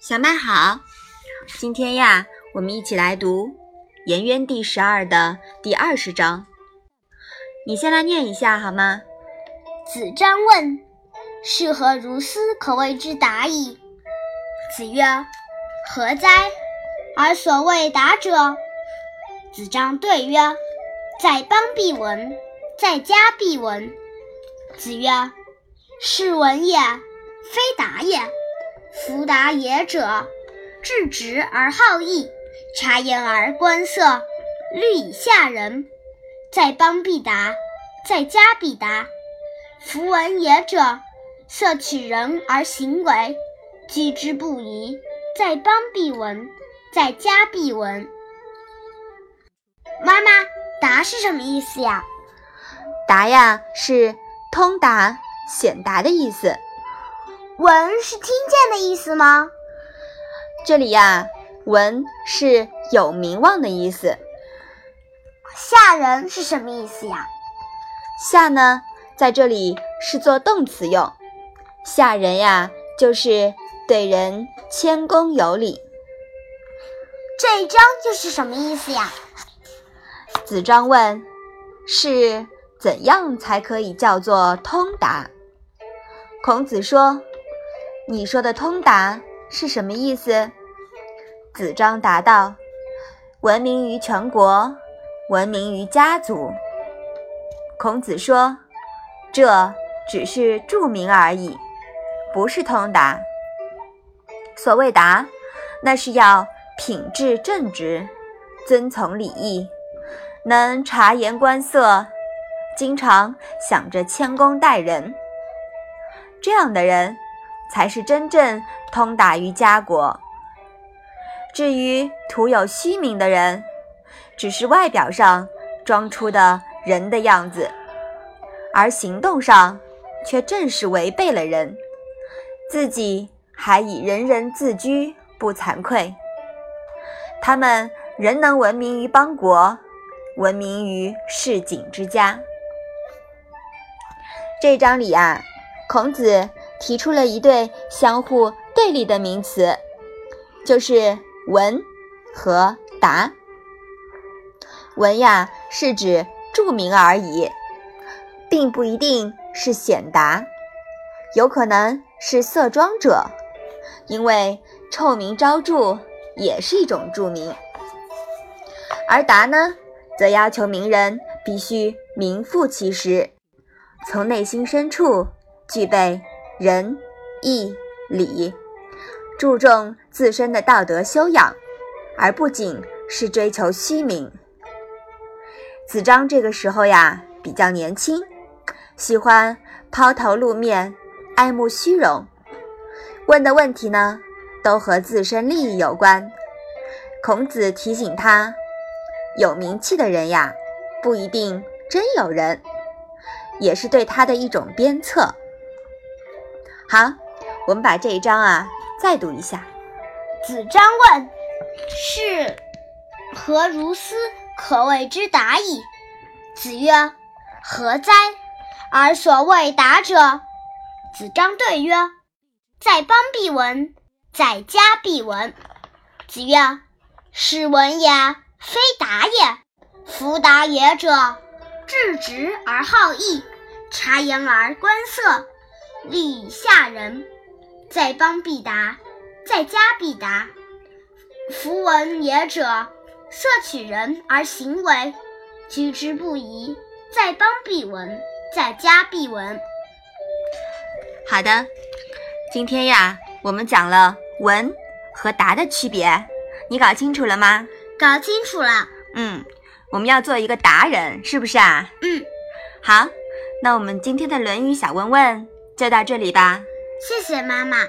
小麦好，今天呀，我们一起来读《颜渊》第十二的第二十章。你先来念一下好吗？子张问：“是何如斯可谓之达矣？”子曰：“何哉？而所谓达者。”子张对曰：“在邦必闻，在家必闻。”子曰：“是闻也，非达也。夫达也者，质直而好义，察言而观色，虑以下人。在邦必达，在家必达。夫闻也者，色取人而行为，居之不疑。在邦必闻，在家必闻。”妈妈，达是什么意思呀？达呀，是通达、显达的意思。闻是听见的意思吗？这里呀，闻是有名望的意思。下人是什么意思呀？下呢，在这里是做动词用。下人呀，就是对人谦恭有礼。这一章就是什么意思呀？子张问：“是怎样才可以叫做通达？”孔子说：“你说的通达是什么意思？”子张答道：“闻名于全国，闻名于家族。”孔子说：“这只是著名而已，不是通达。所谓达，那是要品质正直，遵从礼义。”能察言观色，经常想着谦恭待人，这样的人才是真正通达于家国。至于徒有虚名的人，只是外表上装出的人的样子，而行动上却正是违背了人，自己还以人人自居，不惭愧。他们仍能闻名于邦国。闻名于市井之家。这章里啊，孔子提出了一对相互对立的名词，就是“闻”和“达”。闻呀，是指著名而已，并不一定是显达，有可能是色庄者，因为臭名昭著也是一种著名。而“达”呢？则要求名人必须名副其实，从内心深处具备仁义礼，注重自身的道德修养，而不仅是追求虚名。子张这个时候呀比较年轻，喜欢抛头露面，爱慕虚荣，问的问题呢都和自身利益有关。孔子提醒他。有名气的人呀，不一定真有人，也是对他的一种鞭策。好，我们把这一章啊再读一下。子张问：“是何如斯可谓之达矣？”子曰：“何哉？而所谓达者。”子张对曰：“在邦必闻，在家必闻。”子曰：“是闻也。”非达也，夫达也者，质直而好义，察言而观色，虑以下人。在邦必达，在家必达。夫闻也者，色取人而行为，居之不疑。在邦必闻，在家必闻。好的，今天呀，我们讲了闻和达的区别，你搞清楚了吗？搞清楚了，嗯，我们要做一个达人，是不是啊？嗯，好，那我们今天的《论语》小问问就到这里吧。谢谢妈妈。